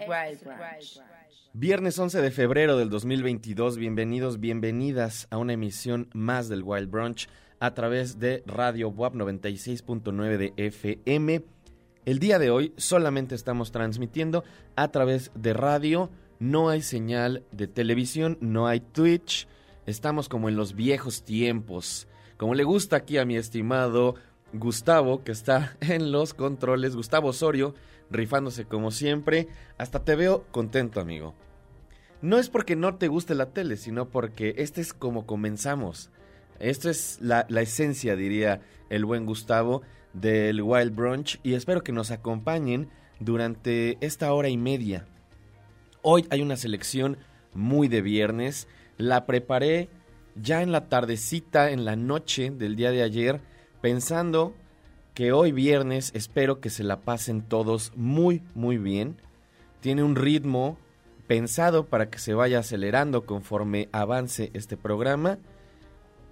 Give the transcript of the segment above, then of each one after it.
Wild. Viernes 11 de febrero del 2022, bienvenidos, bienvenidas a una emisión más del Wild Brunch a través de Radio WAP 96.9 de FM. El día de hoy solamente estamos transmitiendo a través de radio, no hay señal de televisión, no hay Twitch, estamos como en los viejos tiempos. Como le gusta aquí a mi estimado Gustavo, que está en los controles, Gustavo Osorio, rifándose como siempre. Hasta te veo contento, amigo. No es porque no te guste la tele, sino porque este es como comenzamos. Esto es la, la esencia, diría el buen Gustavo, del Wild Brunch y espero que nos acompañen durante esta hora y media. Hoy hay una selección muy de viernes. La preparé ya en la tardecita, en la noche del día de ayer, pensando que hoy viernes espero que se la pasen todos muy, muy bien. Tiene un ritmo pensado para que se vaya acelerando conforme avance este programa.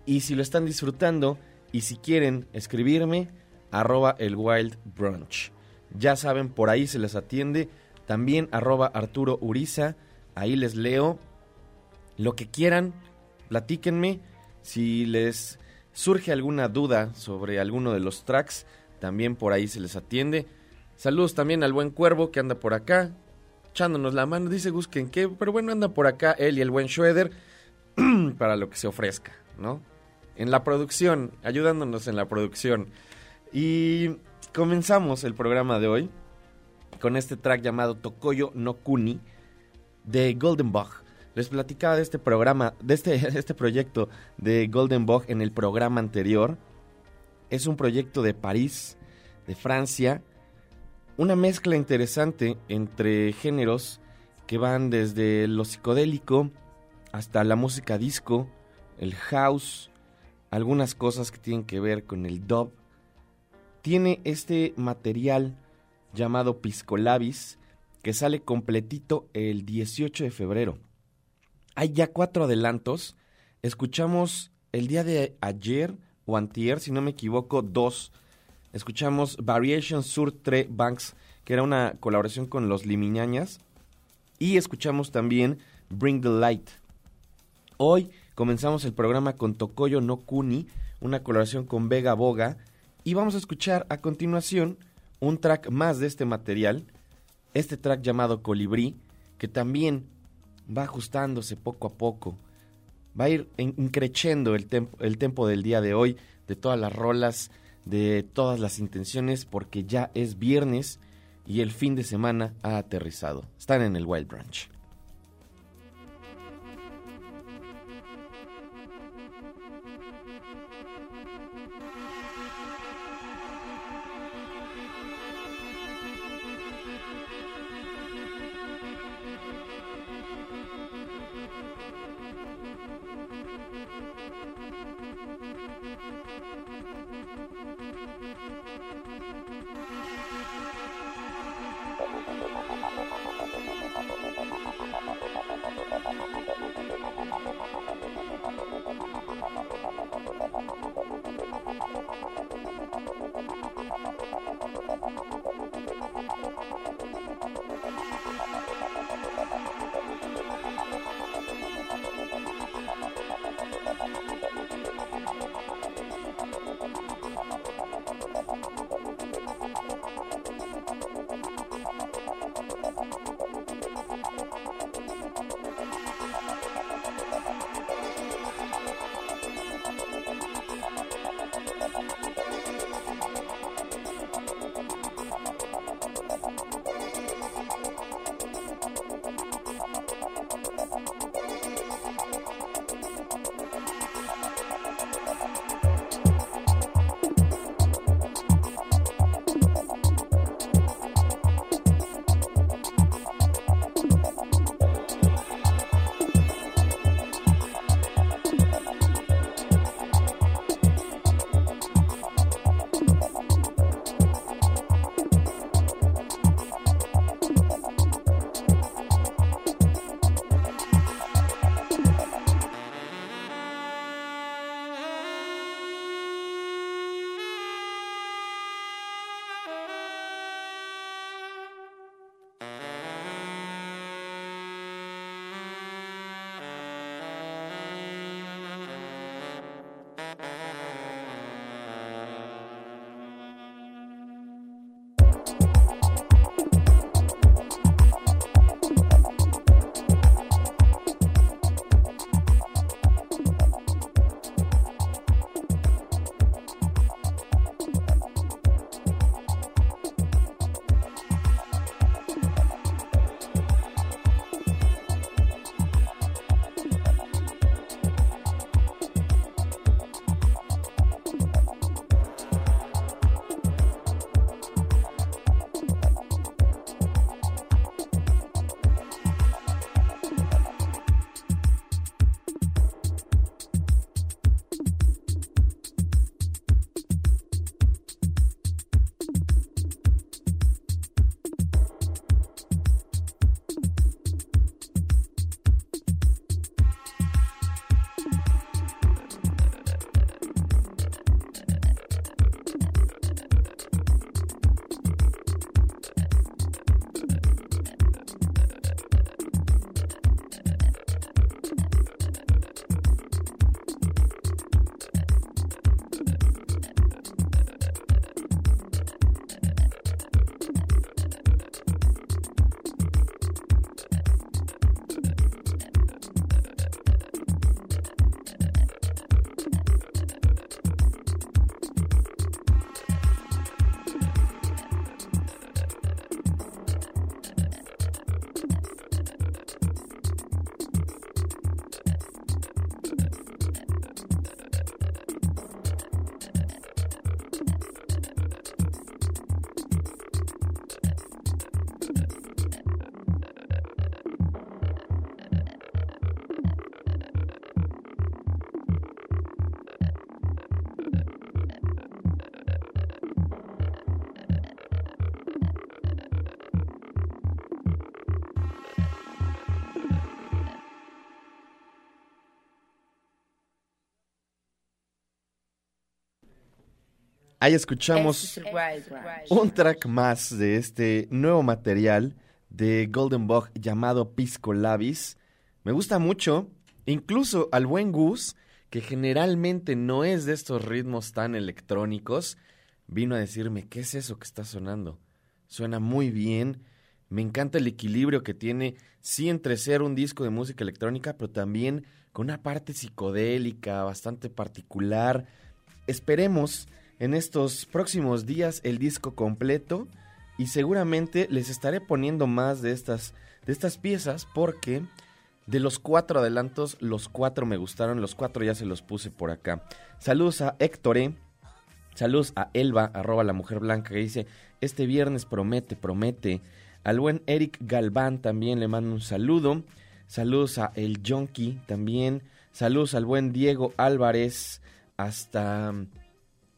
Y si lo están disfrutando y si quieren escribirme, arroba el Wild Brunch. Ya saben, por ahí se les atiende. También arroba Arturo Uriza, ahí les leo. Lo que quieran, platíquenme. Si les surge alguna duda sobre alguno de los tracks, también por ahí se les atiende. Saludos también al buen cuervo que anda por acá, echándonos la mano. Dice Gus que en qué, pero bueno, anda por acá él y el buen Schroeder para lo que se ofrezca, ¿no? En la producción, ayudándonos en la producción. Y comenzamos el programa de hoy con este track llamado Tokoyo no Kuni de Golden. Les platicaba de este programa, de este, este proyecto de Golden Bug en el programa anterior. Es un proyecto de París, de Francia. Una mezcla interesante entre géneros que van desde lo psicodélico hasta la música disco, el house, algunas cosas que tienen que ver con el dub tiene este material llamado Piscolabis que sale completito el 18 de febrero. Hay ya cuatro adelantos. Escuchamos el día de ayer o antier, si no me equivoco, dos. Escuchamos Variation sur Tre Banks, que era una colaboración con los Limiñañas. Y escuchamos también Bring the Light. Hoy comenzamos el programa con Tokoyo no Kuni, una colaboración con Vega Boga y vamos a escuchar a continuación un track más de este material, este track llamado Colibrí, que también va ajustándose poco a poco. Va a ir increciendo el, el tempo del día de hoy, de todas las rolas, de todas las intenciones, porque ya es viernes y el fin de semana ha aterrizado. Están en el Wild Branch. Ahí escuchamos un track más de este nuevo material de Golden Bog llamado Pisco Labis. Me gusta mucho, incluso al buen Gus, que generalmente no es de estos ritmos tan electrónicos, vino a decirme, ¿qué es eso que está sonando? Suena muy bien, me encanta el equilibrio que tiene, sí entre ser un disco de música electrónica, pero también con una parte psicodélica bastante particular. Esperemos en estos próximos días el disco completo y seguramente les estaré poniendo más de estas, de estas piezas porque de los cuatro adelantos, los cuatro me gustaron, los cuatro ya se los puse por acá. Saludos a Héctor e. Saludos a Elba, arroba la mujer blanca, que dice, este viernes promete, promete. Al buen Eric Galván también le mando un saludo. Saludos a El Jonky también. Saludos al buen Diego Álvarez hasta,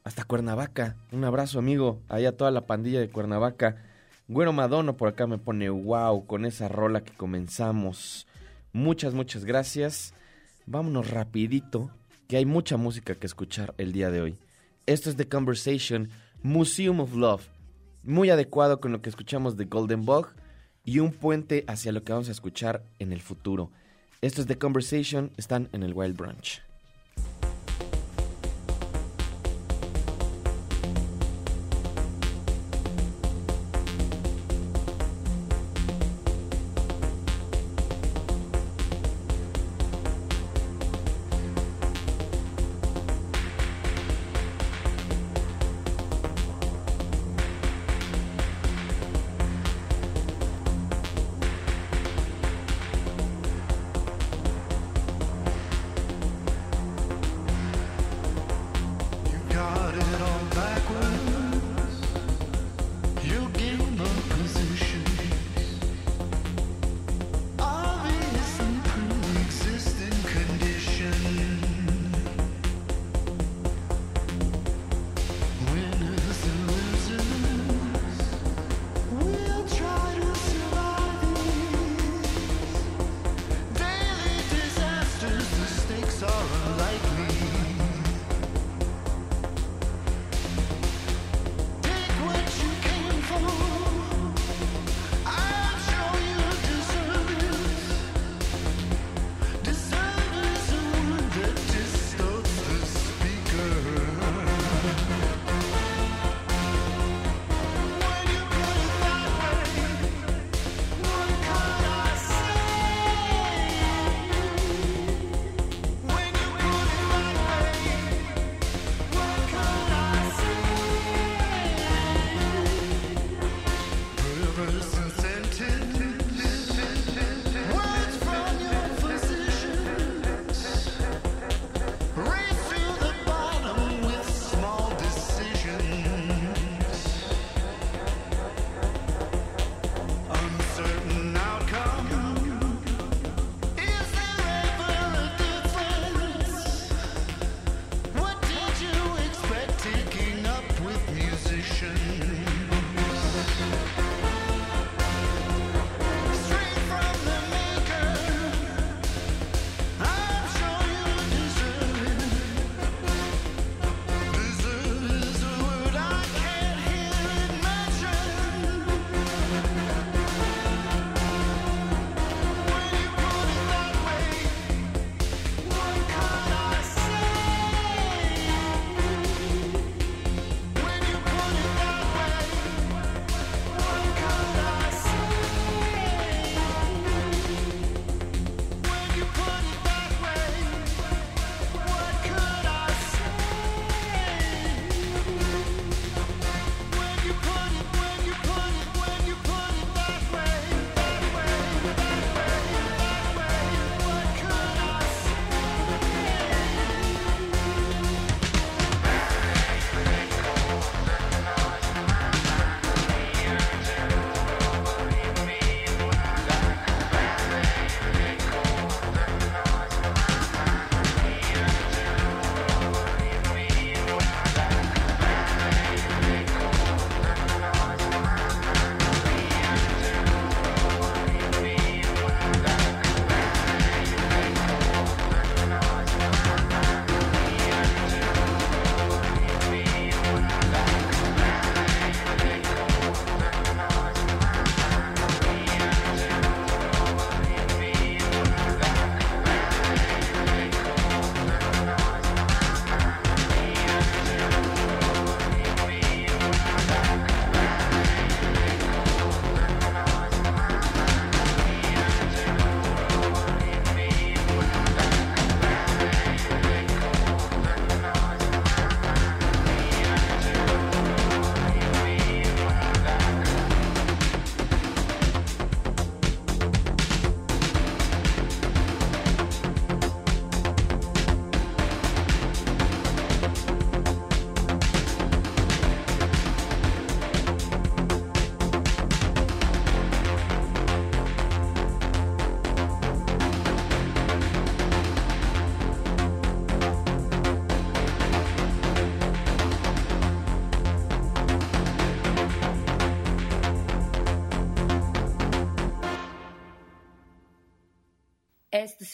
hasta Cuernavaca. Un abrazo, amigo. Ahí a toda la pandilla de Cuernavaca. Güero Madono por acá me pone wow con esa rola que comenzamos. Muchas, muchas gracias. Vámonos rapidito, que hay mucha música que escuchar el día de hoy. Esto es The Conversation, Museum of Love, muy adecuado con lo que escuchamos de Golden Bug y un puente hacia lo que vamos a escuchar en el futuro. Esto es The Conversation, están en el Wild Branch.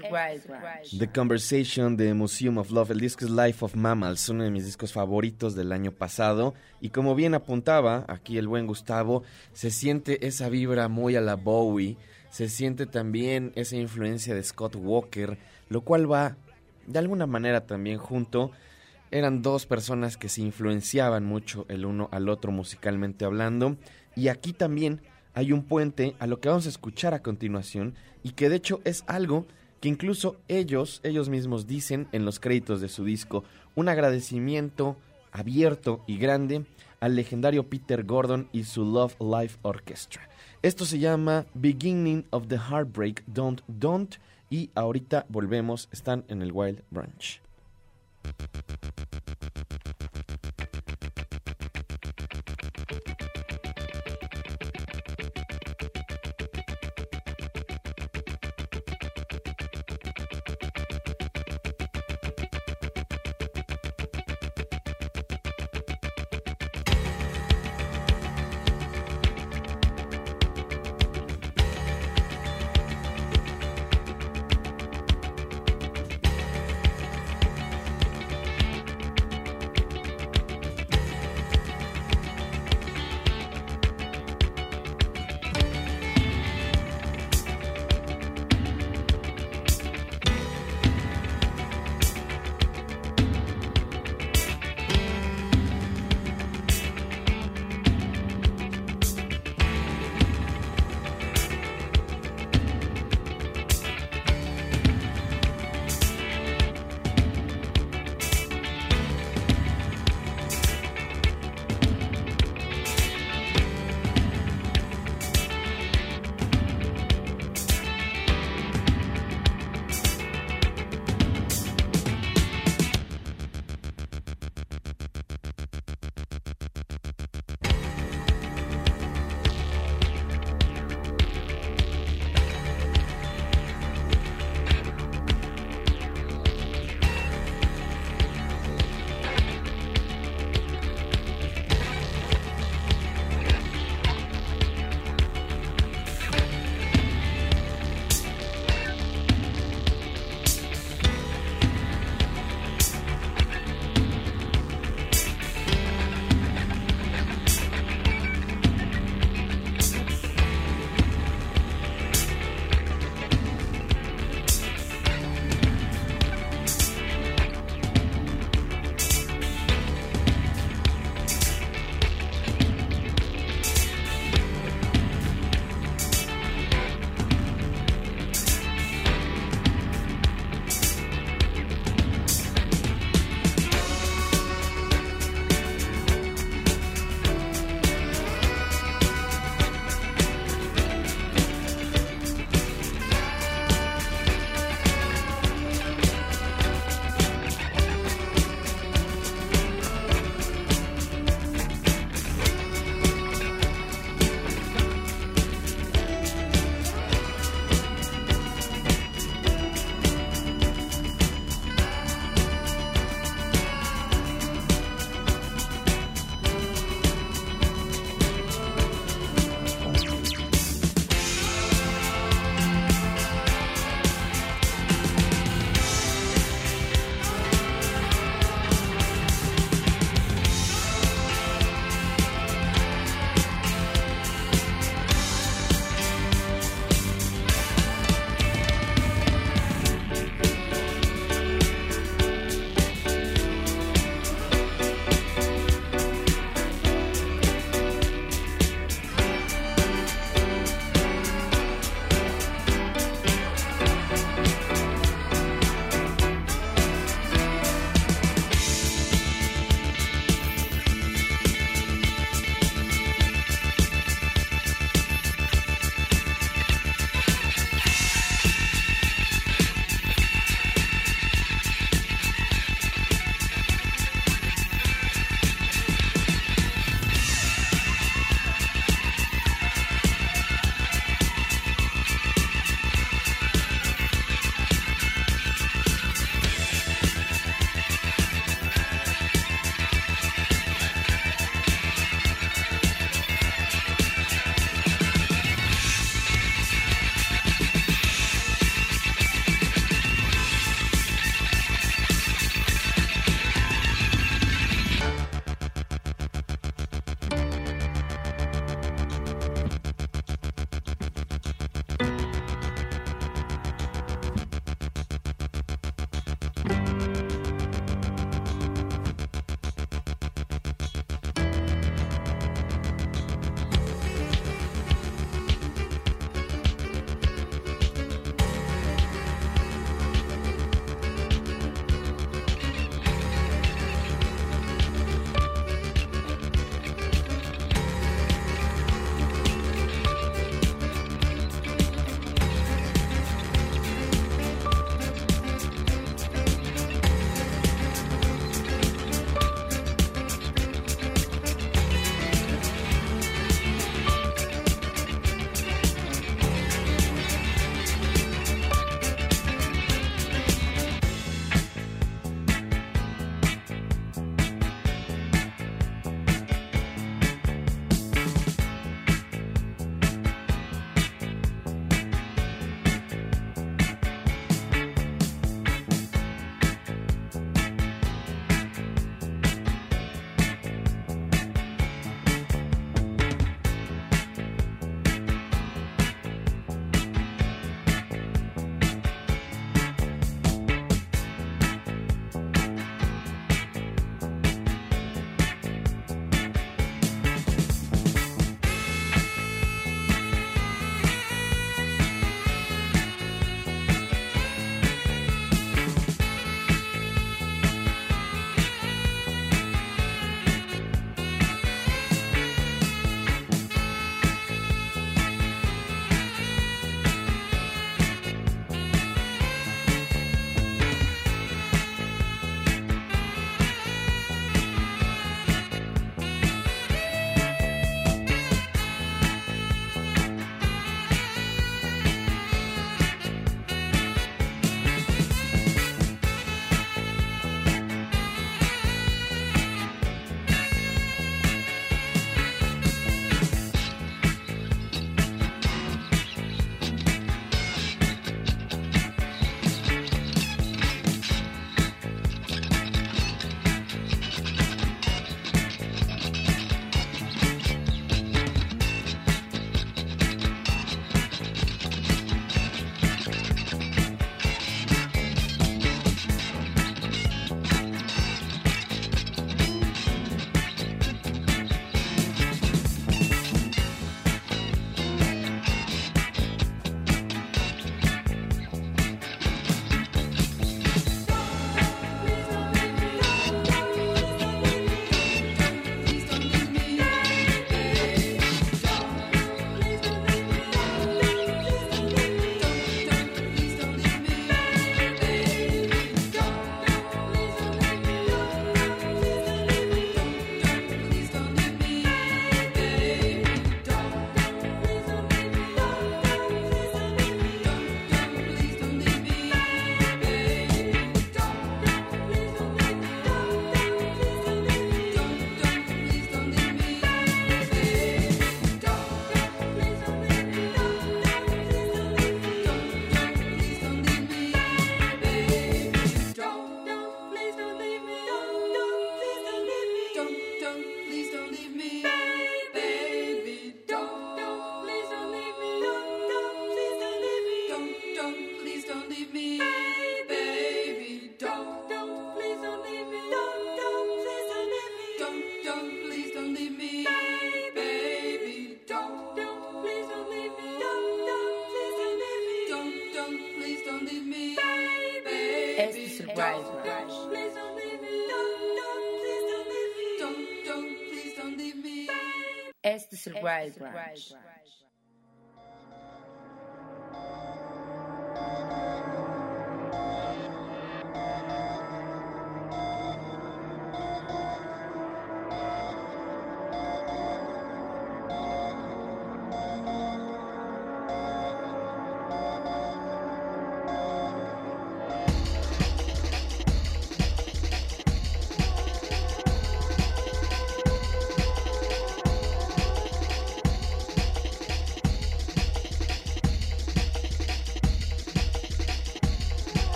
Wild. The Conversation de Museum of Love. El disco es Life of Mammals, uno de mis discos favoritos del año pasado. Y como bien apuntaba aquí el buen Gustavo, se siente esa vibra muy a la Bowie. Se siente también esa influencia de Scott Walker, lo cual va de alguna manera también junto. Eran dos personas que se influenciaban mucho el uno al otro musicalmente hablando. Y aquí también hay un puente a lo que vamos a escuchar a continuación y que de hecho es algo que incluso ellos, ellos mismos dicen en los créditos de su disco, un agradecimiento abierto y grande al legendario Peter Gordon y su Love Life Orchestra. Esto se llama Beginning of the Heartbreak, Don't Don't, y ahorita volvemos, están en el Wild Branch. right right right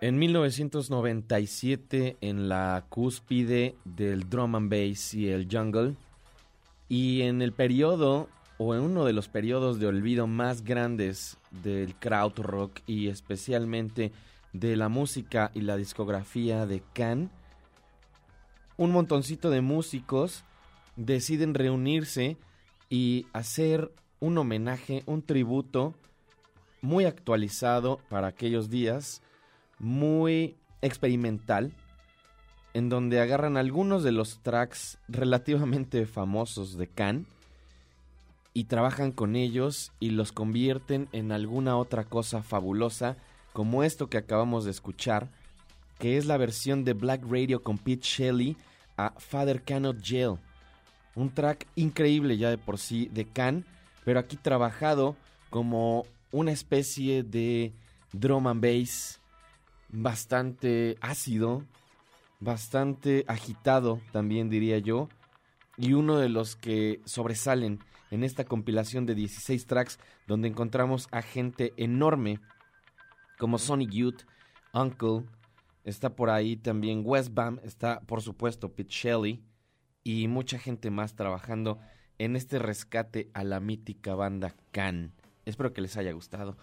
En 1997, en la cúspide del drum and bass y el jungle, y en el periodo, o en uno de los periodos de olvido más grandes del crowd rock y especialmente de la música y la discografía de Can, un montoncito de músicos deciden reunirse y hacer un homenaje, un tributo muy actualizado para aquellos días, muy experimental, en donde agarran algunos de los tracks relativamente famosos de Can y trabajan con ellos y los convierten en alguna otra cosa fabulosa, como esto que acabamos de escuchar, que es la versión de Black Radio con Pete Shelley a Father Cannot Jail. Un track increíble ya de por sí de Can, pero aquí trabajado como una especie de drum and bass bastante ácido, bastante agitado también diría yo, y uno de los que sobresalen en esta compilación de 16 tracks donde encontramos a gente enorme como Sonic Youth, Uncle, está por ahí también Westbam, está por supuesto Pete Shelley y mucha gente más trabajando en este rescate a la mítica banda Can. Espero que les haya gustado.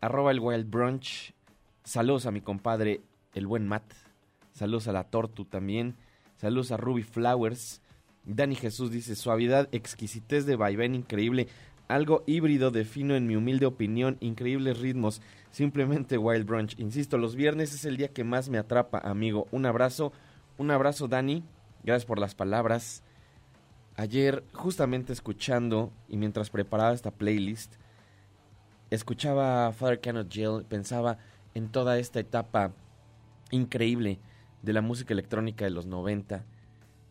Arroba el Wild Brunch. Saludos a mi compadre, el buen Matt. Saludos a la Tortu también. Saludos a Ruby Flowers. Dani Jesús dice, suavidad, exquisitez de vaivén increíble. Algo híbrido defino en mi humilde opinión, increíbles ritmos. Simplemente Wild Brunch. Insisto, los viernes es el día que más me atrapa, amigo. Un abrazo, un abrazo Dani. Gracias por las palabras. Ayer, justamente escuchando y mientras preparaba esta playlist, escuchaba Father Cannot Jail, pensaba en toda esta etapa increíble de la música electrónica de los 90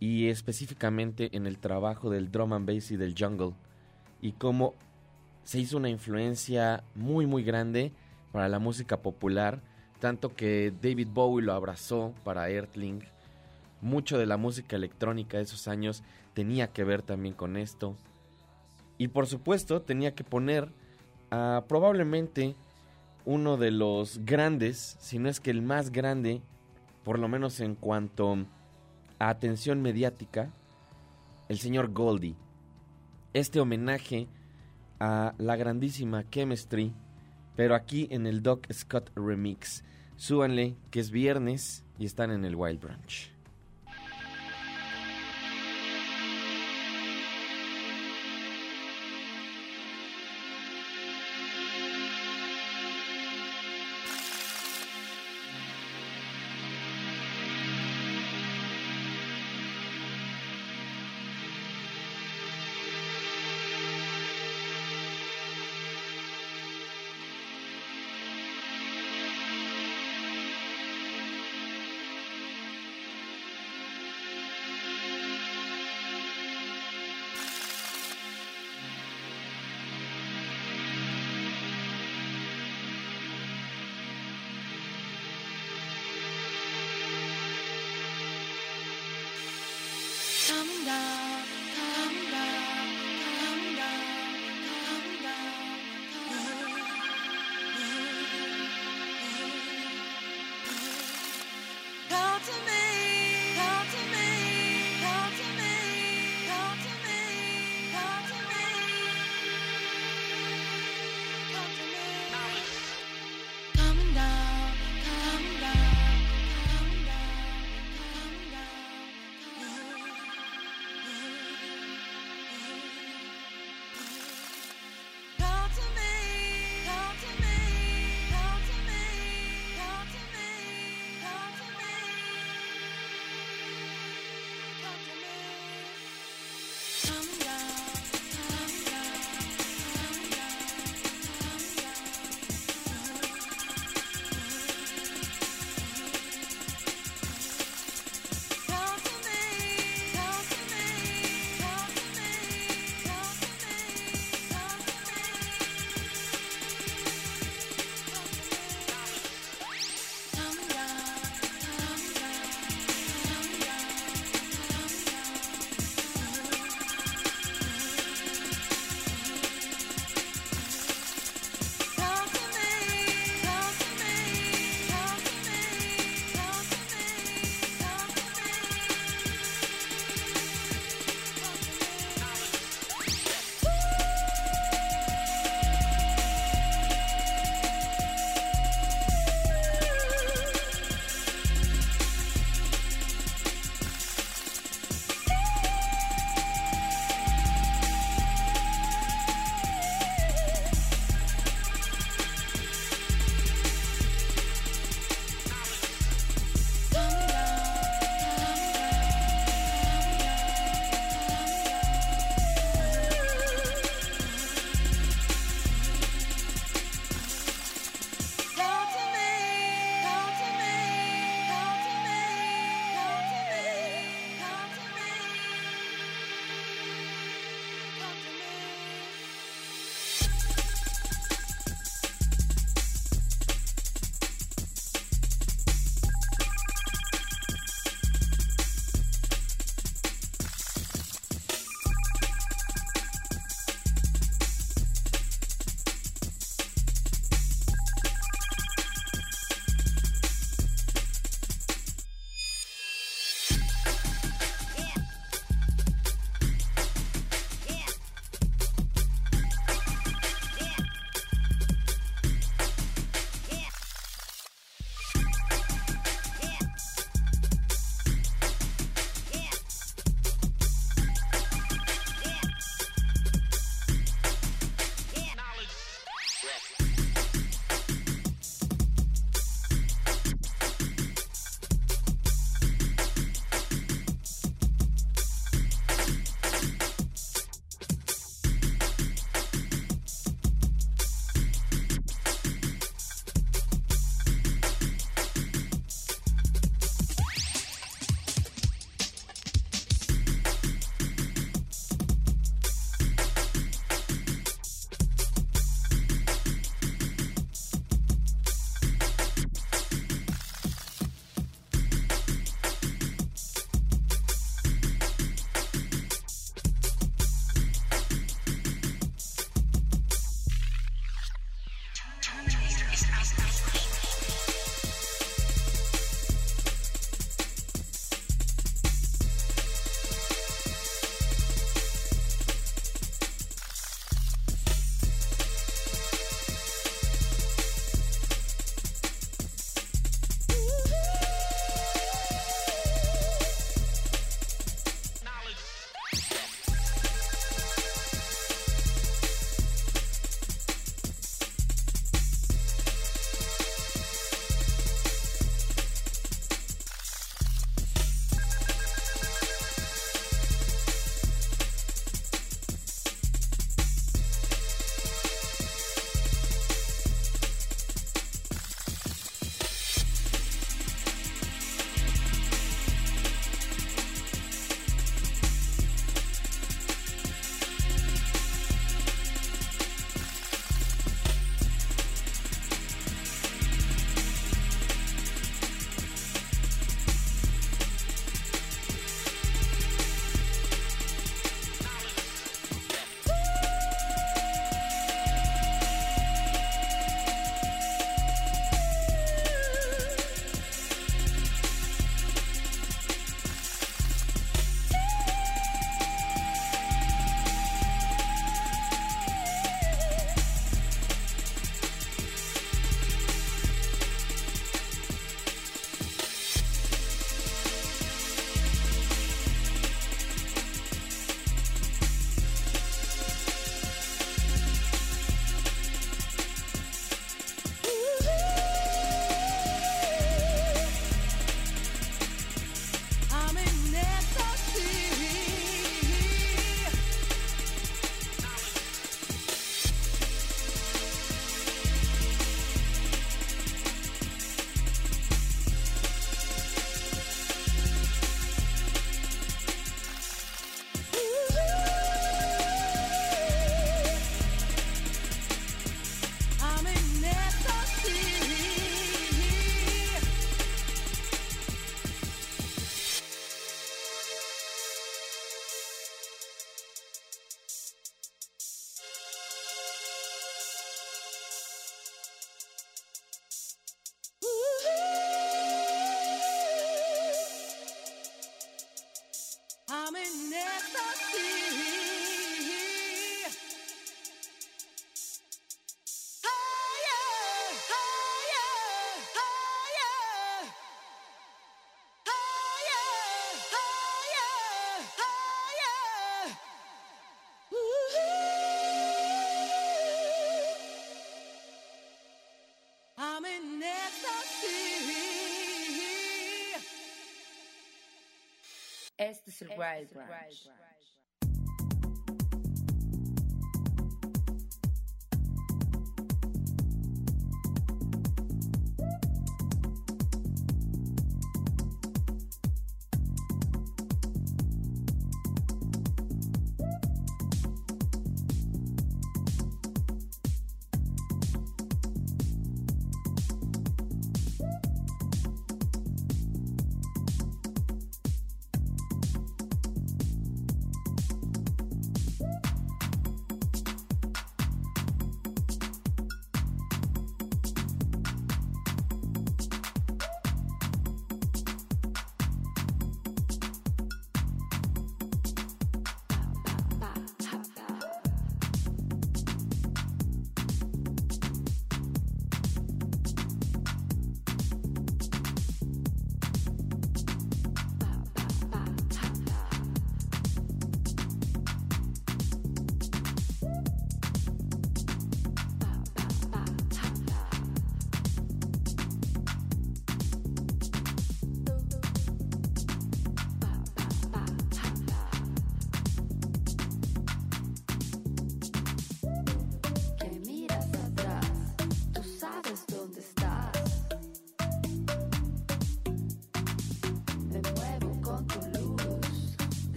y específicamente en el trabajo del drum and bass y del jungle y cómo se hizo una influencia muy muy grande para la música popular, tanto que David Bowie lo abrazó para Earthling. Mucho de la música electrónica de esos años tenía que ver también con esto. Y por supuesto tenía que poner a probablemente uno de los grandes, si no es que el más grande, por lo menos en cuanto a atención mediática, el señor Goldie. Este homenaje a la grandísima Chemistry, pero aquí en el Doc Scott Remix. Súbanle que es viernes y están en el Wild Branch. Este es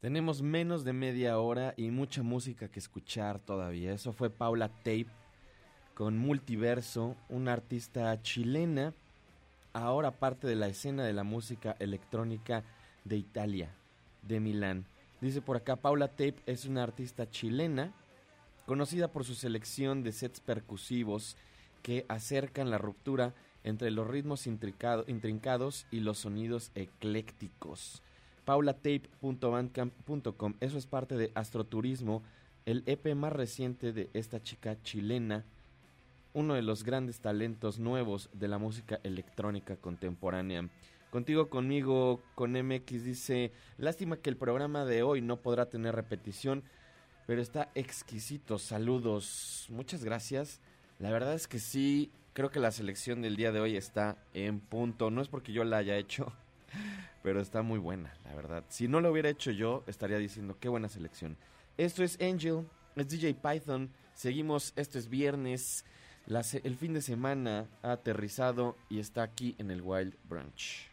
Tenemos menos de media hora y mucha música que escuchar todavía. Eso fue Paula Tape con Multiverso, una artista chilena, ahora parte de la escena de la música electrónica de Italia, de Milán. Dice por acá, Paula Tape es una artista chilena, conocida por su selección de sets percusivos que acercan la ruptura entre los ritmos intrincados y los sonidos eclécticos. paulatape.bandcamp.com Eso es parte de Astroturismo, el EP más reciente de esta chica chilena, uno de los grandes talentos nuevos de la música electrónica contemporánea. Contigo, conmigo, con MX dice, lástima que el programa de hoy no podrá tener repetición, pero está exquisito. Saludos, muchas gracias. La verdad es que sí, creo que la selección del día de hoy está en punto. No es porque yo la haya hecho, pero está muy buena, la verdad. Si no lo hubiera hecho yo, estaría diciendo qué buena selección. Esto es Angel, es DJ Python. Seguimos, esto es viernes. el fin de semana ha aterrizado y está aquí en el Wild Branch.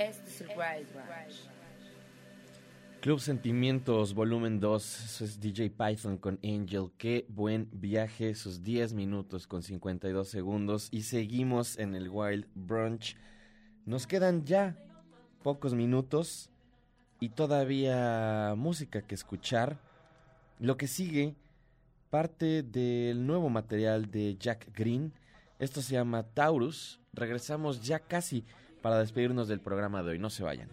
Este es el Wild Branch. Club Sentimientos, volumen 2, eso es DJ Python con Angel. Qué buen viaje, sus 10 minutos con 52 segundos. Y seguimos en el Wild Brunch. Nos quedan ya pocos minutos y todavía música que escuchar. Lo que sigue, parte del nuevo material de Jack Green. Esto se llama Taurus. Regresamos ya casi para despedirnos del programa de hoy. No se vayan.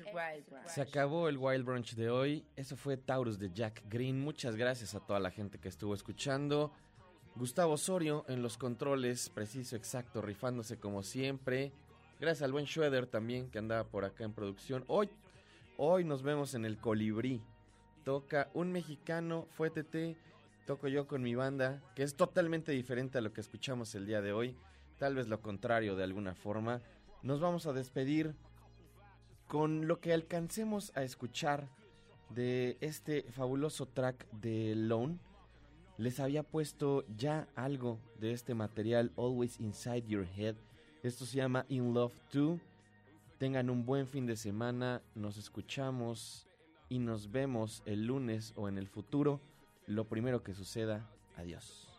Es el Wild Brunch. Se acabó el Wild Brunch de hoy. Eso fue Taurus de Jack Green. Muchas gracias a toda la gente que estuvo escuchando. Gustavo Osorio en los controles, preciso, exacto, rifándose como siempre. Gracias al buen Schroeder también que andaba por acá en producción. Hoy, hoy nos vemos en el Colibrí. Toca un mexicano, fue TT, toco yo con mi banda, que es totalmente diferente a lo que escuchamos el día de hoy. Tal vez lo contrario de alguna forma. Nos vamos a despedir con lo que alcancemos a escuchar de este fabuloso track de Lone. Les había puesto ya algo de este material Always Inside Your Head. Esto se llama In Love 2. Tengan un buen fin de semana. Nos escuchamos y nos vemos el lunes o en el futuro. Lo primero que suceda. Adiós.